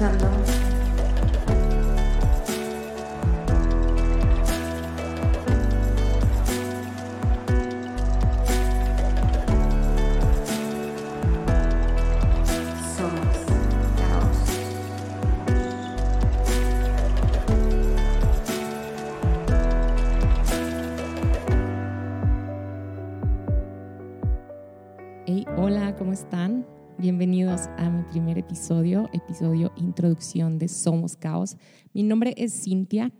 ¿cómo están? Bienvenidos a mi primer episodio, episodio introducción de Somos Caos. Mi nombre es Cintia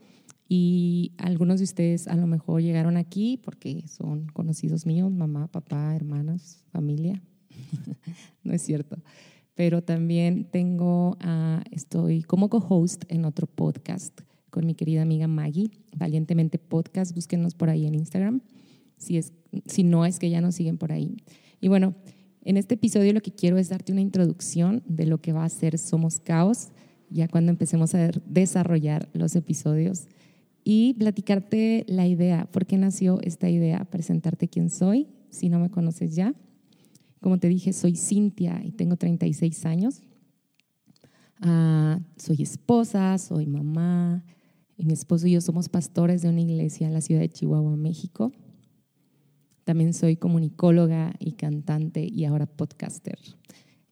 y algunos de ustedes a lo mejor llegaron aquí porque son conocidos míos, mamá, papá, hermanas, familia. no es cierto. Pero también tengo, estoy como co-host en otro podcast con mi querida amiga Maggie, Valientemente Podcast. Búsquenos por ahí en Instagram, si, es, si no es que ya nos siguen por ahí. Y bueno, en este episodio lo que quiero es darte una introducción de lo que va a ser Somos Caos, ya cuando empecemos a desarrollar los episodios y platicarte la idea, por qué nació esta idea, presentarte quién soy, si no me conoces ya. Como te dije, soy Cintia y tengo 36 años. Ah, soy esposa, soy mamá, y mi esposo y yo somos pastores de una iglesia en la ciudad de Chihuahua, México. También soy comunicóloga y cantante y ahora podcaster.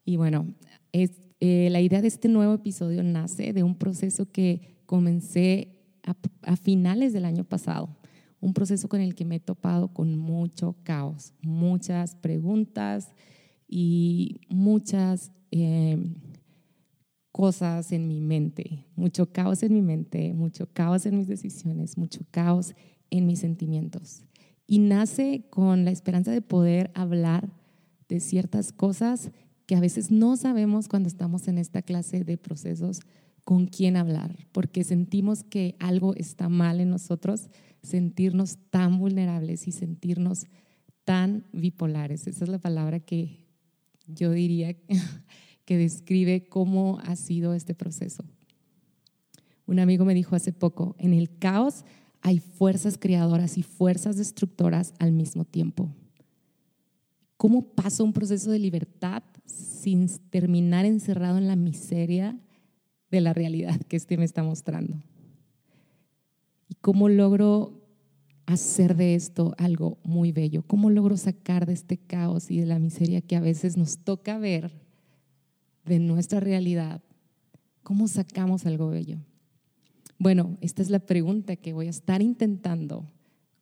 Y bueno, es, eh, la idea de este nuevo episodio nace de un proceso que comencé a, a finales del año pasado un proceso con el que me he topado con mucho caos, muchas preguntas y muchas eh, cosas en mi mente, mucho caos en mi mente, mucho caos en mis decisiones, mucho caos en mis sentimientos y nace con la esperanza de poder hablar de ciertas cosas que a veces no sabemos cuando estamos en esta clase de procesos con quién hablar, porque sentimos que algo está mal en nosotros, sentirnos tan vulnerables y sentirnos tan bipolares. Esa es la palabra que yo diría que describe cómo ha sido este proceso. Un amigo me dijo hace poco, en el caos hay fuerzas creadoras y fuerzas destructoras al mismo tiempo. ¿Cómo pasa un proceso de libertad sin terminar encerrado en la miseria de la realidad que este me está mostrando? ¿Y cómo logro hacer de esto algo muy bello? ¿Cómo logro sacar de este caos y de la miseria que a veces nos toca ver de nuestra realidad? ¿Cómo sacamos algo bello? Bueno, esta es la pregunta que voy a estar intentando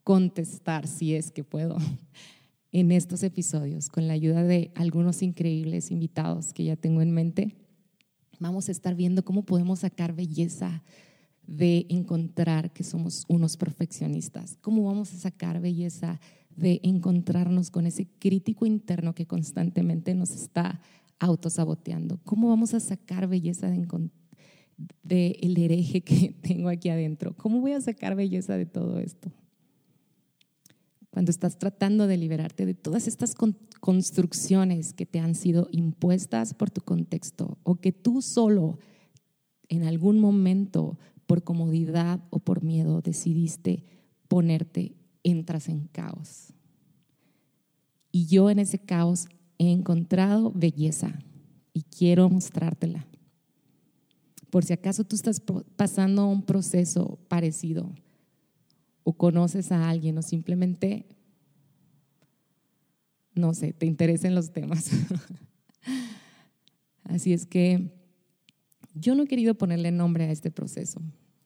contestar, si es que puedo, en estos episodios, con la ayuda de algunos increíbles invitados que ya tengo en mente. Vamos a estar viendo cómo podemos sacar belleza de encontrar que somos unos perfeccionistas, cómo vamos a sacar belleza de encontrarnos con ese crítico interno que constantemente nos está autosaboteando, cómo vamos a sacar belleza de encontrar del hereje que tengo aquí adentro. ¿Cómo voy a sacar belleza de todo esto? Cuando estás tratando de liberarte de todas estas construcciones que te han sido impuestas por tu contexto o que tú solo en algún momento por comodidad o por miedo decidiste ponerte, entras en caos. Y yo en ese caos he encontrado belleza y quiero mostrártela por si acaso tú estás pasando un proceso parecido o conoces a alguien o simplemente, no sé, te interesan los temas. Así es que yo no he querido ponerle nombre a este proceso.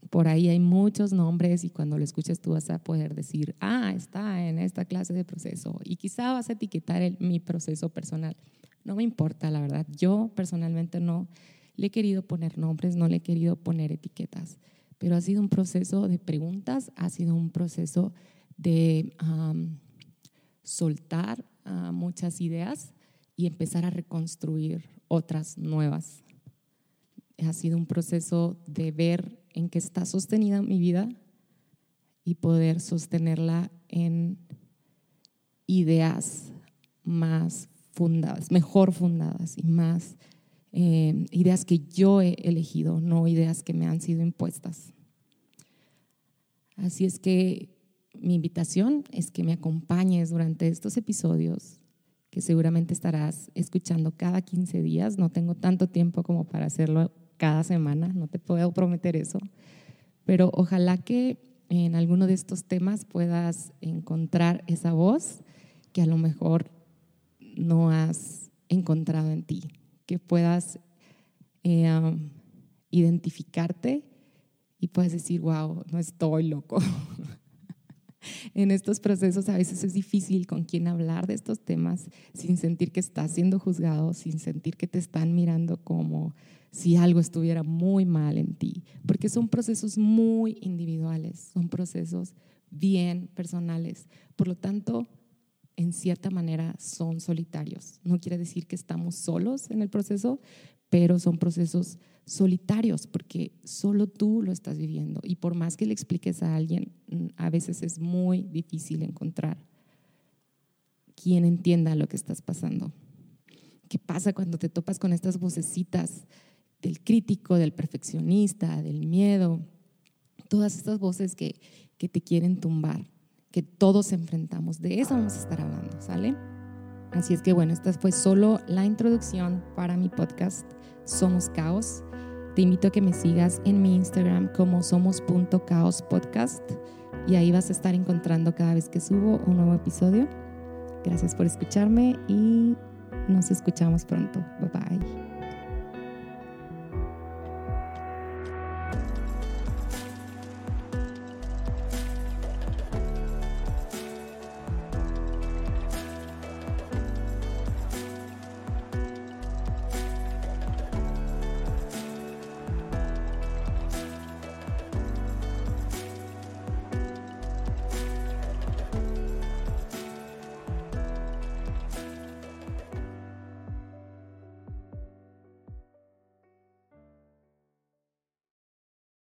Por ahí hay muchos nombres y cuando lo escuches tú vas a poder decir, ah, está en esta clase de proceso y quizá vas a etiquetar mi proceso personal. No me importa, la verdad. Yo personalmente no le he querido poner nombres, no le he querido poner etiquetas, pero ha sido un proceso de preguntas, ha sido un proceso de soltar ah, muchas ideas y empezar a reconstruir otras nuevas. Ha sido un proceso de ver en qué está sostenida mi vida y poder sostenerla en ideas más fundadas, mejor fundadas y más eh, ideas que yo he elegido, no ideas que me han sido impuestas. Así es que mi invitación es que me acompañes durante estos episodios que seguramente estarás escuchando cada 15 días. No tengo tanto tiempo como para hacerlo cada semana, no te puedo prometer eso, pero ojalá que en alguno de estos temas puedas encontrar esa voz que a lo mejor no has encontrado en ti, que puedas eh, identificarte y puedas decir, wow, no estoy loco. en estos procesos a veces es difícil con quién hablar de estos temas sin sentir que estás siendo juzgado, sin sentir que te están mirando como si algo estuviera muy mal en ti, porque son procesos muy individuales, son procesos bien personales. Por lo tanto, en cierta manera son solitarios. No quiere decir que estamos solos en el proceso, pero son procesos solitarios porque solo tú lo estás viviendo y por más que le expliques a alguien, mm, a veces es muy difícil encontrar quien entienda lo que estás pasando. ¿Qué pasa cuando te topas con estas vocecitas del crítico, del perfeccionista, del miedo? Todas estas voces que, que te quieren tumbar, que todos enfrentamos. De eso vamos a estar hablando, ¿sale? Así es que bueno, esta fue solo la introducción para mi podcast Somos Caos. Te invito a que me sigas en mi Instagram como somos.caospodcast y ahí vas a estar encontrando cada vez que subo un nuevo episodio. Gracias por escucharme y nos escuchamos pronto. Bye bye.